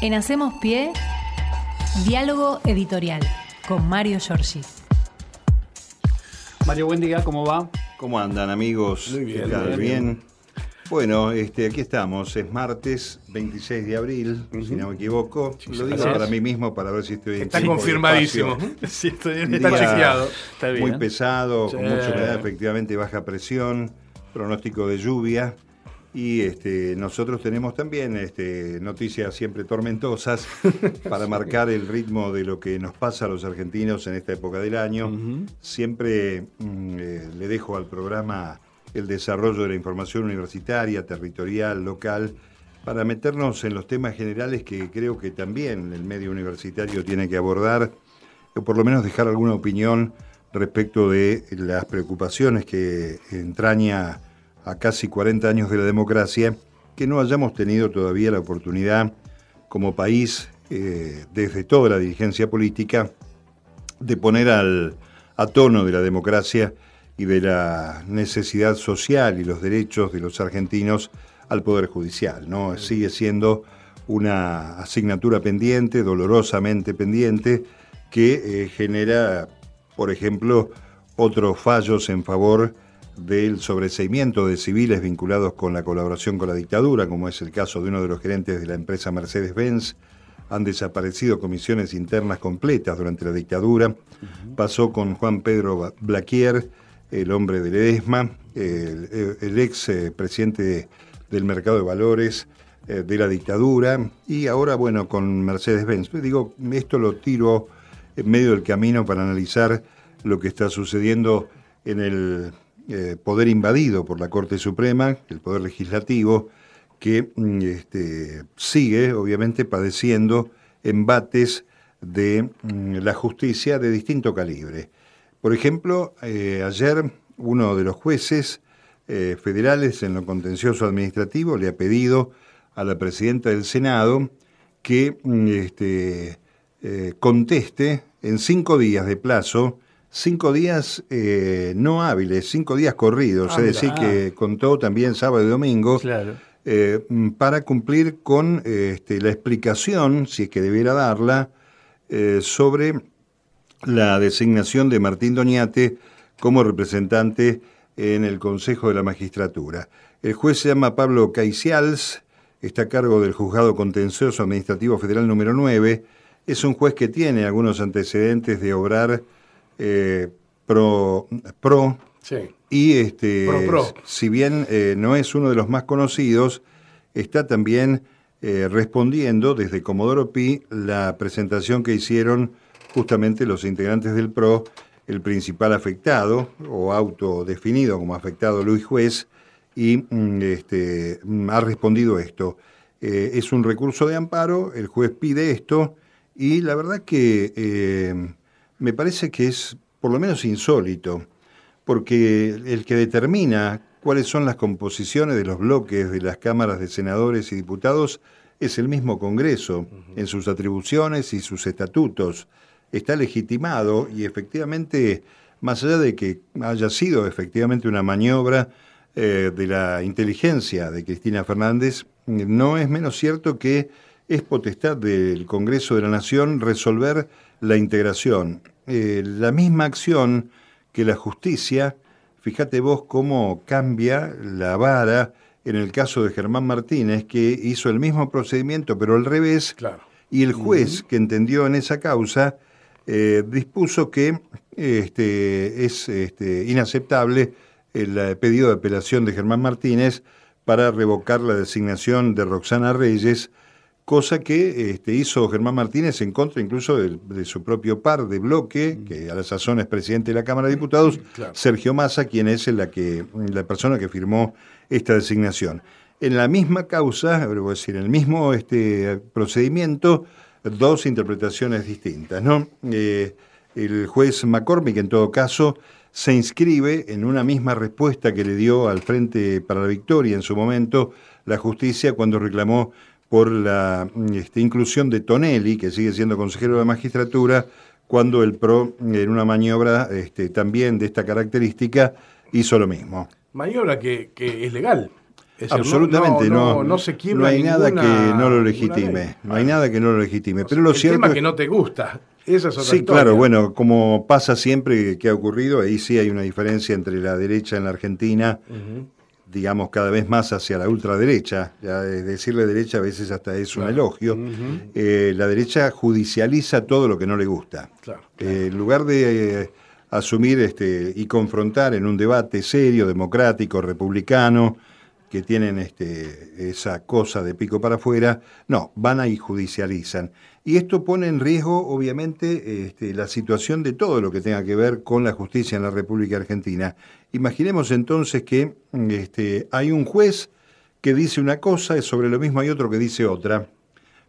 En Hacemos Pie, diálogo editorial con Mario Giorgi. Mario, buen día, ¿cómo va? ¿Cómo andan amigos? Muy bien, ¿Qué tal? muy ¿Bien? bien. Bueno, este, aquí estamos, es martes 26 de abril, si no me equivoco. Lo digo es. para mí mismo para ver si estoy en Está confirmadísimo. Sí, estoy- Un está chequeado. Está bien. Muy pesado, Sí. con mucha humedad, efectivamente baja presión, pronóstico de lluvia. Y este, nosotros tenemos también este, noticias siempre tormentosas para marcar el ritmo de lo que nos pasa a los argentinos en esta época del año. Siempre mm, eh, le dejo al programa el desarrollo de la información universitaria, territorial, local, para meternos en los temas generales que creo que también el medio universitario tiene que abordar, o por lo menos dejar alguna opinión respecto de las preocupaciones que entraña a casi 40 años de la democracia, que no hayamos tenido todavía la oportunidad como país, eh, desde toda la dirigencia política, de poner al, a tono de la democracia y de la necesidad social y los derechos de los argentinos al Poder Judicial. ¿no? Sigue siendo una asignatura pendiente, dolorosamente pendiente, que eh, genera, por ejemplo, otros fallos en favor del sobreseimiento de civiles vinculados con la colaboración con la dictadura, como es el caso de uno de los gerentes de la empresa Mercedes-Benz, han desaparecido comisiones internas completas durante la dictadura. Pasó con Juan Pedro Blaquier, el hombre de Ledesma, el, el ex eh, presidente del mercado de valores eh, de la dictadura, y ahora, bueno, con Mercedes-Benz. Digo, esto lo tiro en medio del camino para analizar lo que está sucediendo en el eh, poder invadido por la Corte Suprema, el poder legislativo, que mm, este, sigue, obviamente, padeciendo embates de mm, la justicia de distinto calibre. Por ejemplo, eh, ayer uno de los jueces eh, federales en lo contencioso administrativo le ha pedido a la presidenta del Senado que mm, este, conteste en cinco días de plazo, cinco días eh, no hábiles, cinco días corridos, Ah, es decir, que contó también sábado y domingo, Claro. eh, para cumplir con este, la explicación, si es que debiera darla, eh, sobre la designación de Martín Doñate como representante en el Consejo de la Magistratura. El juez se llama Pablo Caicials, está a cargo del Juzgado Contencioso Administrativo Federal número 9. Es un juez que tiene algunos antecedentes de obrar eh, pro, pro Sí. y este, Pro, pro. si bien eh, no es uno de los más conocidos, está también eh, respondiendo desde Comodoro Pi la presentación que hicieron justamente los integrantes del PRO, el principal afectado o autodefinido como afectado Luis Juez, y mm, este, mm, ha respondido esto. Eh, es un recurso de amparo, el juez pide esto, y la verdad que eh, me parece que es por lo menos insólito porque el que determina cuáles son las composiciones de los bloques de las cámaras de senadores y diputados es el mismo Congreso, en sus atribuciones y sus estatutos. Está legitimado y efectivamente, más allá de que haya sido efectivamente una maniobra eh, de la inteligencia de Cristina Fernández, no es menos cierto que es potestad del Congreso de la Nación resolver la integración. Eh, la misma acción que la justicia, fíjate vos cómo cambia la vara en el caso de Germán Martínez, que hizo el mismo procedimiento, pero al revés, Claro. y el juez que entendió en esa causa eh, dispuso que este, es este, inaceptable el eh, pedido de apelación de Germán Martínez para revocar la designación de Roxana Reyes, cosa que este, hizo Germán Martínez en contra incluso de, su propio par de bloque, que a la sazón es presidente de la Cámara de Diputados, Claro. Sergio Massa, quien es la, que, la persona que firmó esta designación. En la misma causa, es decir, en el mismo este, procedimiento, dos interpretaciones distintas. ¿no? Eh, el juez McCormick, en todo caso, se inscribe en una misma respuesta que le dio al Frente para la Victoria en su momento la justicia cuando reclamó por la este, inclusión de Tonelli, que sigue siendo consejero de la magistratura, cuando el PRO, en una maniobra este, también de esta característica, hizo lo mismo. Maniobra que, que es legal. Absolutamente, no, no, se no hay nada que no lo legitime, no hay nada que no lo legitime. Pero lo el cierto tema que no te gusta, esa es otra Sí, claro, bueno, como pasa siempre que ha ocurrido, ahí sí hay una diferencia entre la derecha en la Argentina, digamos cada vez más hacia la ultraderecha, ya decirle derecha a veces hasta es un elogio. Eh, la derecha judicializa todo lo que no le gusta. Eh, en lugar de eh, asumir este, y confrontar en un debate serio, democrático, republicano, que tienen este, esa cosa de pico para afuera, no, van ahí judicializan. Y esto pone en riesgo, obviamente, este, la situación de todo lo que tenga que ver con la justicia en la República Argentina. Imaginemos entonces que este, hay un juez que dice una cosa y sobre lo mismo hay otro que dice otra.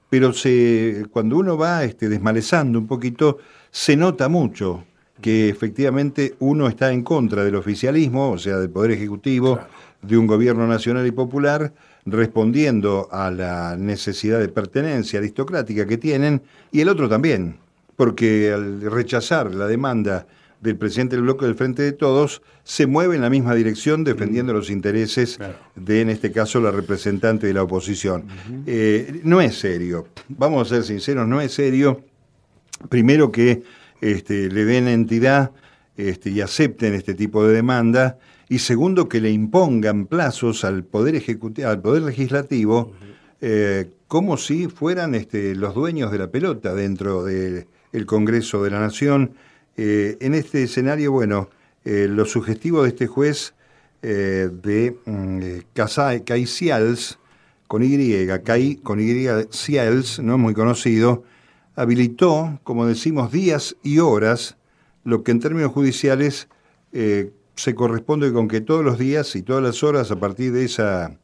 Pero se, cuando uno va este, desmalezando un poquito, se nota mucho que efectivamente uno está en contra del oficialismo, o sea, del Poder Ejecutivo, de un gobierno nacional y popular, respondiendo a la necesidad de pertenencia aristocrática que tienen, y el otro también, porque al rechazar la demanda del presidente del bloque del Frente de Todos, se mueve en la misma dirección defendiendo los intereses de, en este caso, la representante de la oposición. Eh, no es serio, vamos a ser sinceros, no es serio, primero que este, le den entidad este, y acepten este tipo de demanda, y segundo, que le impongan plazos al Poder, ejecutivo, al poder Legislativo eh, como si fueran este, los dueños de la pelota dentro del Congreso de la Nación. Eh, en este escenario, bueno, eh, lo sugestivo de este juez de mm, Caicials, con Y, Cai, con Y, Cials, no es muy conocido, habilitó, como decimos, días y horas, lo que en términos judiciales eh, se corresponde con que todos los días y todas las horas a partir de, esa,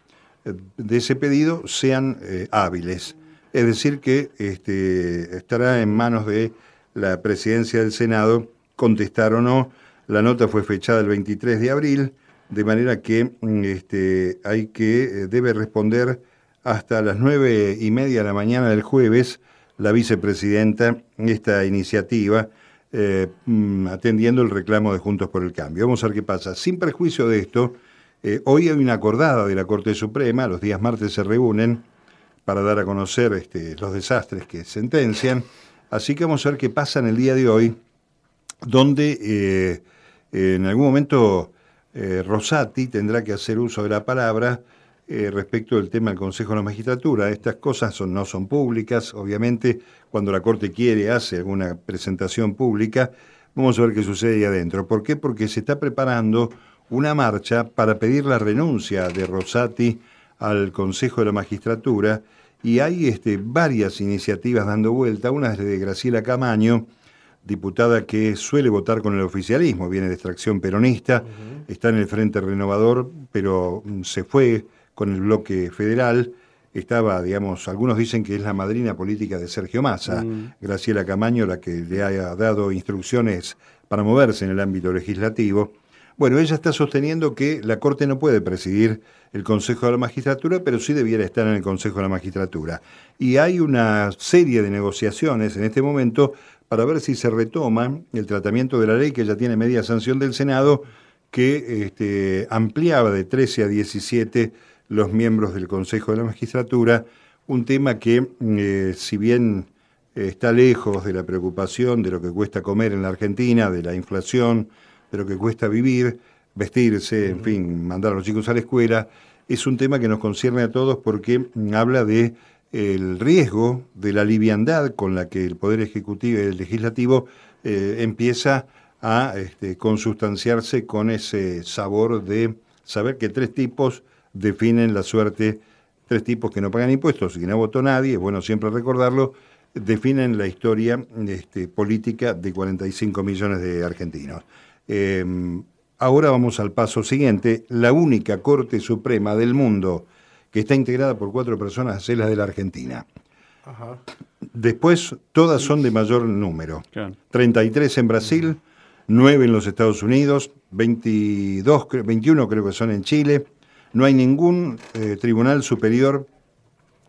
de ese pedido sean eh, hábiles. Es decir, que este, estará en manos de la presidencia del Senado contestar o no. La nota fue fechada el 23 de abril, de manera que mm, este, hay que, eh, debe responder hasta las nueve y media de la mañana del jueves la vicepresidenta esta iniciativa, eh, mm, atendiendo el reclamo de Juntos por el Cambio. Vamos a ver qué pasa. Sin perjuicio de esto, eh, hoy hay una acordada de la Corte Suprema, los días martes se reúnen para dar a conocer este, los desastres que sentencian, así que vamos a ver qué pasa en el día de hoy, donde eh, en algún momento Rosati tendrá que hacer uso de la palabra eh, respecto del tema del Consejo de la Magistratura. Estas cosas no son públicas, obviamente, cuando la Corte quiere, hace alguna presentación pública, vamos a ver qué sucede ahí adentro. ¿Por qué? Porque se está preparando una marcha para pedir la renuncia de Rosati al Consejo de la Magistratura y hay este, varias iniciativas dando vuelta, una es de Graciela Camaño, diputada que suele votar con el oficialismo, viene de extracción peronista, está en el Frente Renovador, pero mm, se fue con el bloque federal. Estaba, digamos, algunos dicen que es la madrina política de Sergio Massa, mm. Graciela Camaño, la que le haya dado instrucciones para moverse en el ámbito legislativo. Bueno, ella está sosteniendo que la Corte no puede presidir el Consejo de la Magistratura, pero sí debiera estar en el Consejo de la Magistratura. Y hay una serie de negociaciones en este momento para ver si se retoma el tratamiento de la ley que ya tiene media sanción del Senado, que este, ampliaba de 13 a 17 los miembros del Consejo de la Magistratura, un tema que, eh, si bien eh, está lejos de la preocupación de lo que cuesta comer en la Argentina, de la inflación, de lo que cuesta vivir, vestirse, en fin, mandar a los chicos a la escuela, es un tema que nos concierne a todos porque mm, habla de el riesgo de la liviandad con la que el Poder Ejecutivo y el Legislativo eh, empieza a este, consustanciarse con ese sabor de saber que tres tipos definen la suerte, tres tipos que no pagan impuestos y que no votó nadie, es bueno siempre recordarlo, definen la historia este, política de 45 millones de argentinos. Em, ahora vamos al paso siguiente. La única Corte Suprema del mundo que está integrada por cuatro personas es la de la Argentina. Después, todas son de mayor número. 33 en Brasil, 9 en los Estados Unidos, 22, 21 creo que son en Chile, no hay ningún eh, tribunal superior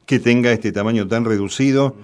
que tenga este tamaño tan reducido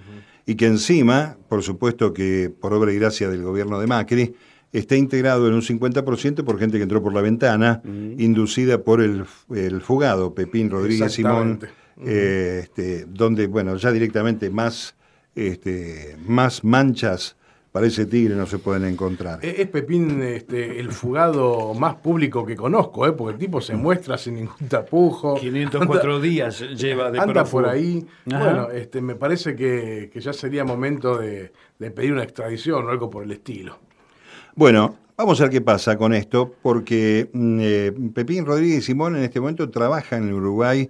y que encima, por supuesto que por obra y gracia del gobierno de Macri, está integrado en un 50% por gente que entró por la ventana, inducida por el, el, fugado Pepín Rodríguez Simón, eh, este, donde, bueno, ya directamente más, este, más manchas para ese tigre no se pueden encontrar. Es, Pepín este, el fugado más público que conozco, ¿eh? porque el tipo se muestra sin ningún tapujo. 504 días lleva de Anda por ahí. Bueno, este, me parece que, ya sería momento de, pedir una extradición o algo por el estilo. Bueno, vamos a ver qué pasa con esto, porque mm, eh, Pepín Rodríguez Simón en este momento trabaja en Uruguay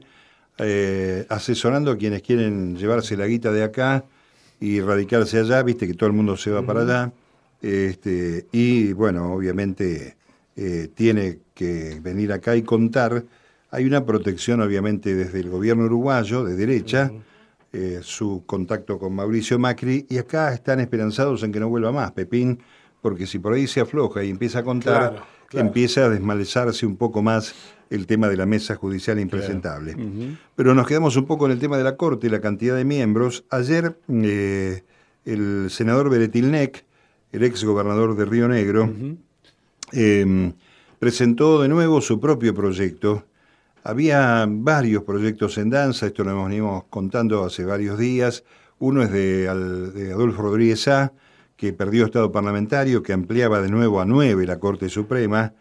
eh, asesorando a quienes quieren llevarse la guita de acá y radicarse allá, viste que todo el mundo se va para allá. Este, y bueno, obviamente eh, tiene que venir acá y contar. Hay una protección, obviamente, desde el gobierno uruguayo, de derecha, eh, su contacto con Mauricio Macri, y acá están esperanzados en que no vuelva más Pepín, porque si por ahí se afloja y empieza a contar, empieza a desmalezarse un poco más el tema de la mesa judicial impresentable. Pero nos quedamos un poco en el tema de la Corte, la cantidad de miembros. Ayer eh, el senador Beretilnec, el ex gobernador de Río Negro, em, presentó de nuevo su propio proyecto. Había varios proyectos en danza, esto lo hemos venido contando hace varios días. Uno es de, de Adolfo Rodríguez A., que perdió estado parlamentario, que ampliaba de nuevo a nueve la Corte Suprema.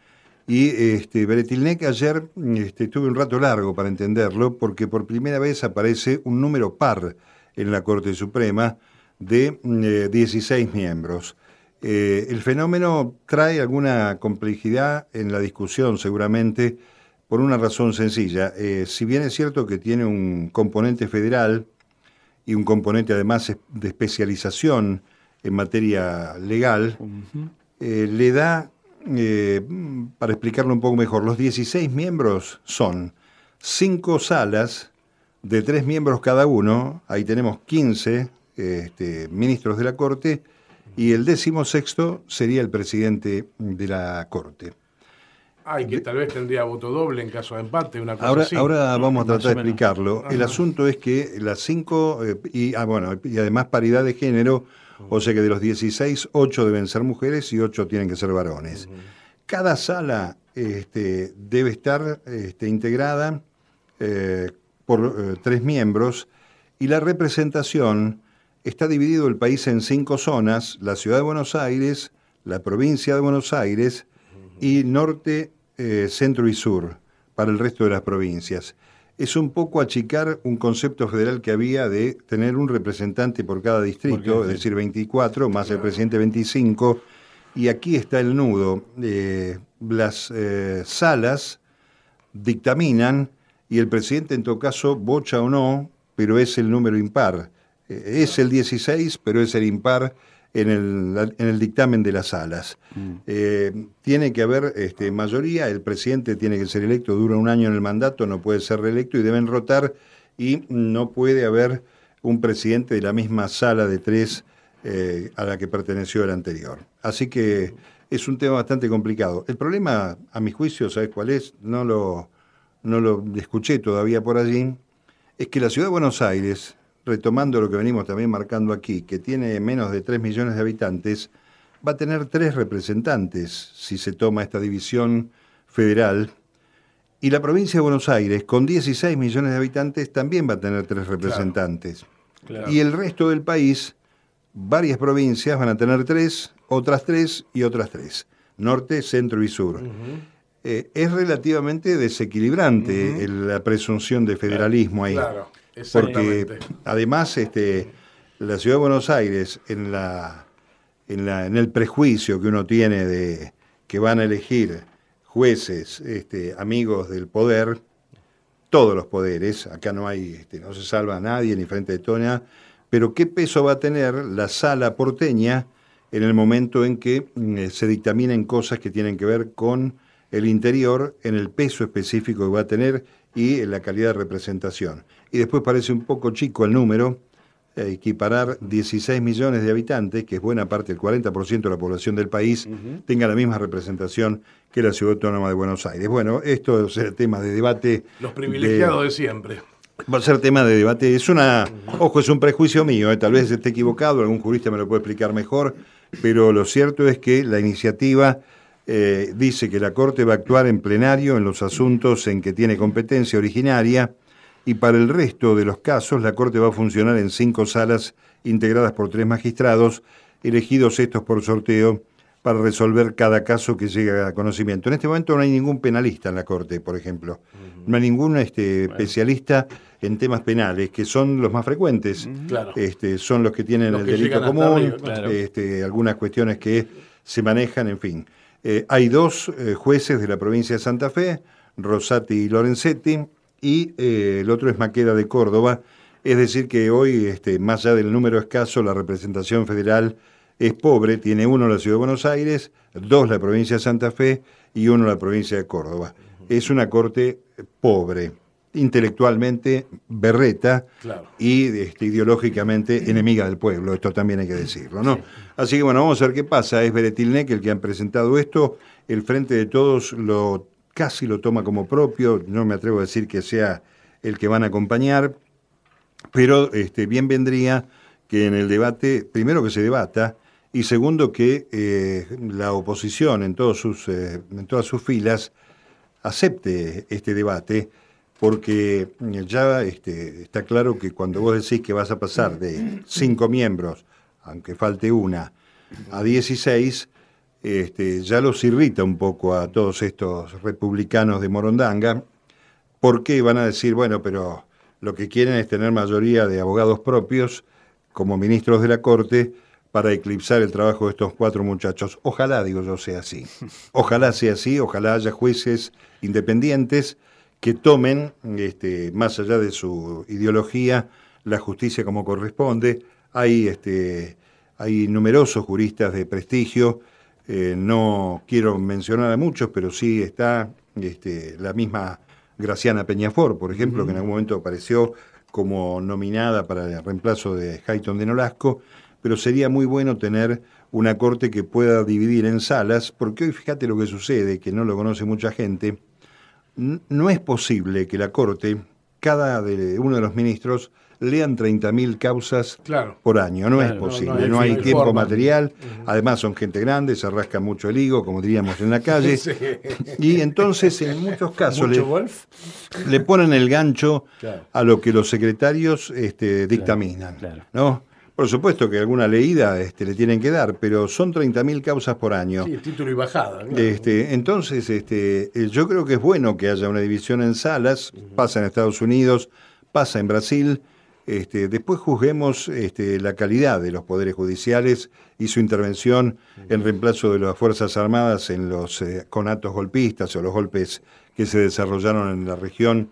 Y este, Beretilnec ayer este, tuve un rato largo para entenderlo, porque por primera vez aparece un número par en la Corte Suprema de 16 eh, miembros. Eh, el fenómeno trae alguna complejidad en la discusión, seguramente, por una razón sencilla. Eh, si bien es cierto que tiene un componente federal y un componente además de especialización en materia legal, le da eh, para explicarlo un poco mejor, los 16 miembros son cinco salas de tres miembros cada uno, ahí tenemos 15 este, ministros de la Corte, y el décimo sexto sería el presidente de la Corte. Ay, que tal vez tendría voto doble en caso de empate, una cosa ahora, así. Ahora vamos a tratar de explicarlo. El asunto es que las cinco, eh, y, ah, bueno, y además paridad de género, o sea que de los 16, 8 deben ser mujeres y 8 tienen que ser varones. Cada sala este, debe estar este, integrada eh, por eh, tres miembros y la representación está dividido el país en cinco zonas, la ciudad de Buenos Aires, la provincia de Buenos Aires y norte, eh, centro y sur para el resto de las provincias es un poco achicar un concepto federal que había de tener un representante por cada distrito, es decir, 24, más el presidente 25, y aquí está el nudo. Eh, las eh, salas dictaminan y el presidente en todo caso bocha o no, pero es el número impar. Eh, es el 16, pero es el impar en el, en el dictamen de las salas. Mm. Eh, tiene que haber este, mayoría, el presidente tiene que ser electo, dura un año en el mandato, no puede ser reelecto y deben rotar y no puede haber un presidente de la misma sala de tres eh, a la que perteneció el anterior. Así que es un tema bastante complicado. El problema, a mi juicio, ¿sabes cuál es? No lo, no lo escuché todavía por allí, es que la ciudad de Buenos Aires, retomando lo que venimos también marcando aquí, que tiene menos de 3 millones de habitantes, va a tener tres representantes si se toma esta división federal. Y la provincia de Buenos Aires, con 16 millones de habitantes, también va a tener tres representantes. Y el resto del país, varias provincias van a tener tres, otras tres y otras tres. Norte, centro y sur. Eh, es relativamente desequilibrante la presunción de federalismo ahí. Porque además este, la ciudad de Buenos Aires, en, la, en, la, en el prejuicio que uno tiene de que van a elegir jueces este, amigos del poder, todos los poderes, acá no hay, este, no se salva a nadie ni frente de Toña, pero qué peso va a tener la sala porteña en el momento en que mm, se dictaminen cosas que tienen que ver con el interior, en el peso específico que va a tener y en la calidad de representación y después parece un poco chico el número, eh, equiparar 16 millones de habitantes, que es buena parte, el 40% de la población del país, tenga la misma representación que la Ciudad Autónoma de Buenos Aires. Bueno, esto es el tema de debate. Los privilegiados de, siempre. Va a ser tema de debate. Es una, ojo, es un prejuicio mío, eh, tal vez esté equivocado, algún jurista me lo puede explicar mejor, pero lo cierto es que la iniciativa eh, dice que la Corte va a actuar en plenario en los asuntos en que tiene competencia originaria y para el resto de los casos la Corte va a funcionar en cinco salas integradas por tres magistrados, elegidos estos por sorteo para resolver cada caso que llegue a conocimiento. En este momento no hay ningún penalista en la Corte, por ejemplo. No hay ningún este, especialista en temas penales, que son los más frecuentes. Este, son los que tienen el delito común, este, algunas cuestiones que se manejan, en fin. Eh, hay dos eh, jueces de la provincia de Santa Fe, Rosati y Lorenzetti, y eh, el otro es Maqueda de Córdoba. Es decir, que hoy, este, más allá del número escaso, la representación federal es pobre, tiene uno la ciudad de Buenos Aires, dos la provincia de Santa Fe y uno la provincia de Córdoba. Es una corte pobre, intelectualmente berreta y este, ideológicamente enemiga del pueblo, esto también hay que decirlo, ¿no? Así que bueno, vamos a ver qué pasa. Es Beretilnek el que han presentado esto. El Frente de Todos lo casi lo toma como propio. No me atrevo a decir que sea el que van a acompañar, pero este, bien vendría que en el debate, primero que se debata, y segundo que eh, la oposición en, todos sus, eh, en todas sus filas acepte este debate, porque ya este, está claro que cuando vos decís que vas a pasar de cinco miembros aunque falte una, a 16, este, ya los irrita un poco a todos estos republicanos de Morondanga, porque van a decir, bueno, pero lo que quieren es tener mayoría de abogados propios como ministros de la Corte para eclipsar el trabajo de estos cuatro muchachos. Ojalá, digo yo, sea así. Ojalá sea así, ojalá haya jueces independientes que tomen, este, más allá de su ideología, la justicia como corresponde, hay, este, hay numerosos juristas de prestigio, eh, no quiero mencionar a muchos, pero sí está este, la misma Graciana Peñafor, por ejemplo, que en algún momento apareció como nominada para el reemplazo de Hayton de Nolasco, pero sería muy bueno tener una corte que pueda dividir en salas, porque hoy fíjate lo que sucede, que no lo conoce mucha gente, no es posible que la corte, cada de uno de los ministros, lean 30.000 causas por año. No es posible, no, hay, tiempo material. Además son gente grande, se rasca mucho el higo, como diríamos en la calle. Y entonces en muchos casos le, ponen el gancho a lo que los secretarios este, dictaminan. ¿no? Por supuesto que alguna leída este, le tienen que dar, pero son 30.000 causas por año. Sí, título y bajada. Este, entonces, este, eh, yo creo que es bueno que haya una división en salas, pasa en Estados Unidos, pasa en Brasil, este, después juzguemos este, la calidad de los poderes judiciales y su intervención en reemplazo de las Fuerzas Armadas en los eh, conatos golpistas o los golpes que se desarrollaron en la región,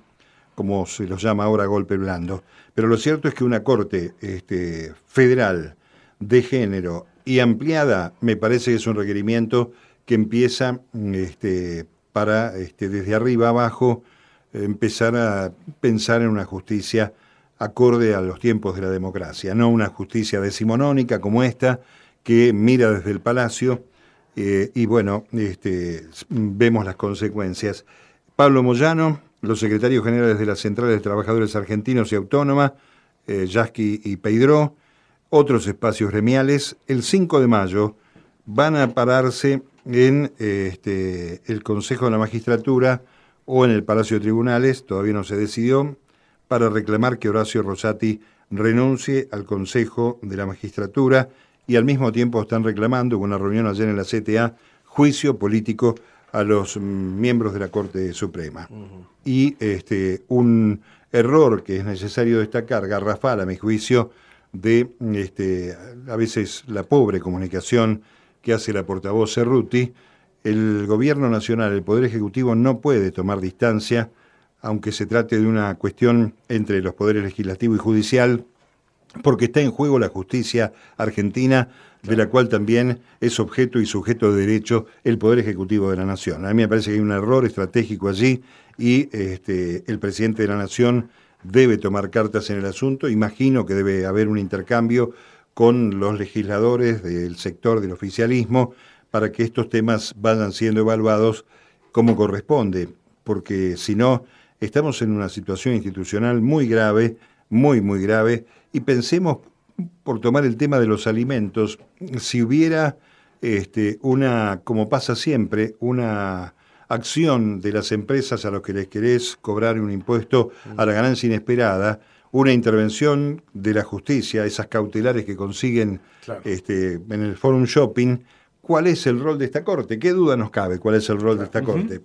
como se los llama ahora golpe blando. Pero lo cierto es que una Corte este, federal de género y ampliada me parece que es un requerimiento que empieza este, para desde arriba abajo empezar a pensar en una justicia acorde a los tiempos de la democracia, no una justicia decimonónica como esta que mira desde el palacio eh, y bueno, este, vemos las consecuencias. Pablo Moyano, los secretarios generales de las centrales de trabajadores argentinos y autónoma, eh, y Peidró, otros espacios gremiales, el 5 de mayo van a pararse en este, el Consejo de la Magistratura o en el Palacio de Tribunales, todavía no se decidió, para reclamar que Horacio Rosati renuncie al Consejo de la Magistratura y al mismo tiempo están reclamando, en una reunión ayer en la CTA, juicio político a los miembros de la Corte Suprema. Y este, un error que es necesario destacar, garrafal a mi juicio, de este, a veces la pobre comunicación que hace la portavoz Cerruti, el gobierno nacional, el Poder Ejecutivo no puede tomar distancia aunque se trate de una cuestión entre los poderes legislativo y judicial, porque está en juego la justicia argentina, de la cual también es objeto y sujeto de derecho el Poder Ejecutivo de la Nación. A mí me parece que hay un error estratégico allí y este, el presidente de la Nación debe tomar cartas en el asunto. Imagino que debe haber un intercambio con los legisladores del sector del oficialismo para que estos temas vayan siendo evaluados como corresponde, porque si no, Estamos en una situación institucional muy grave, muy, muy grave, y pensemos por tomar el tema de los alimentos, si hubiera este, una, como pasa siempre, una acción de las empresas a los que les querés cobrar un impuesto a la ganancia inesperada, una intervención de la justicia, esas cautelares que consiguen este, en el Forum Shopping, ¿cuál es el rol de esta Corte? ¿Qué duda nos cabe cuál es el rol de esta Corte?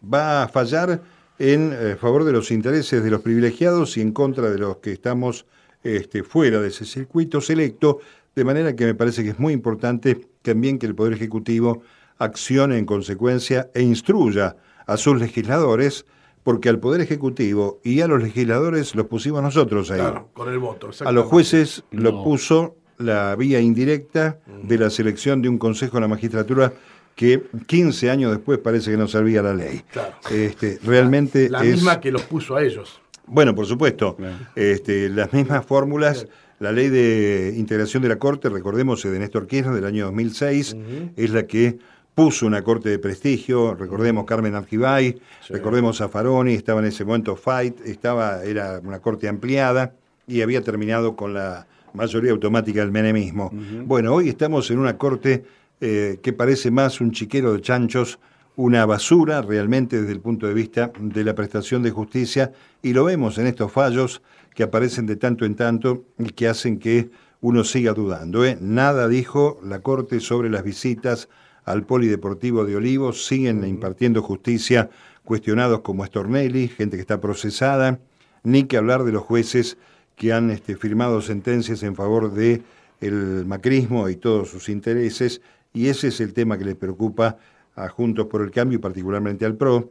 Va a fallar en eh, favor de los intereses de los privilegiados y en contra de los que estamos este, fuera de ese circuito selecto, de manera que me parece que es muy importante también que el Poder Ejecutivo accione en consecuencia e instruya a sus legisladores, porque al Poder Ejecutivo y a los legisladores los pusimos nosotros ahí. Claro, con el voto. A los jueces lo puso la vía indirecta de la selección de un Consejo de la Magistratura que 15 años después parece que no servía la ley. Claro. Este, realmente la misma que los puso a ellos. Bueno, por supuesto. Este, las mismas fórmulas. La ley de integración de la Corte, recordemos, de Néstor Kirchner del año 2006, es la que puso una corte de prestigio, recordemos Carmen Argibay, recordemos a Faroni, estaba en ese momento Fight, estaba, era una corte ampliada y había terminado con la mayoría automática del menemismo. Bueno, hoy estamos en una corte eh, que parece más un chiquero de chanchos, una basura realmente desde el punto de vista de la prestación de justicia, y lo vemos en estos fallos que aparecen de tanto en tanto y que hacen que uno siga dudando. ¿eh? Nada dijo la Corte sobre las visitas al Polideportivo de Olivos, siguen impartiendo justicia cuestionados como Estornelli, gente que está procesada, ni que hablar de los jueces que han este, firmado sentencias en favor de el macrismo y todos sus intereses, y ese es el tema que les preocupa a Juntos por el Cambio y particularmente al PRO,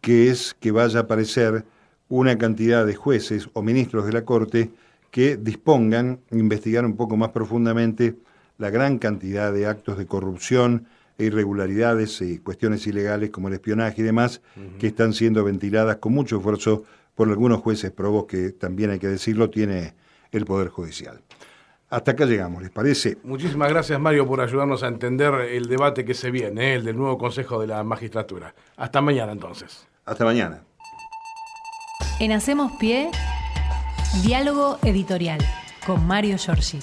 que es que vaya a aparecer una cantidad de jueces o ministros de la Corte que dispongan investigar un poco más profundamente la gran cantidad de actos de corrupción e irregularidades y cuestiones ilegales como el espionaje y demás que están siendo ventiladas con mucho esfuerzo por algunos jueces probos que también hay que decirlo tiene el Poder Judicial. Hasta acá llegamos, ¿les parece? Muchísimas gracias Mario por ayudarnos a entender el debate que se viene, ¿eh? el del nuevo Consejo de la Magistratura. Hasta mañana entonces. Hasta mañana. En Hacemos Pie, diálogo editorial con Mario Giorgi.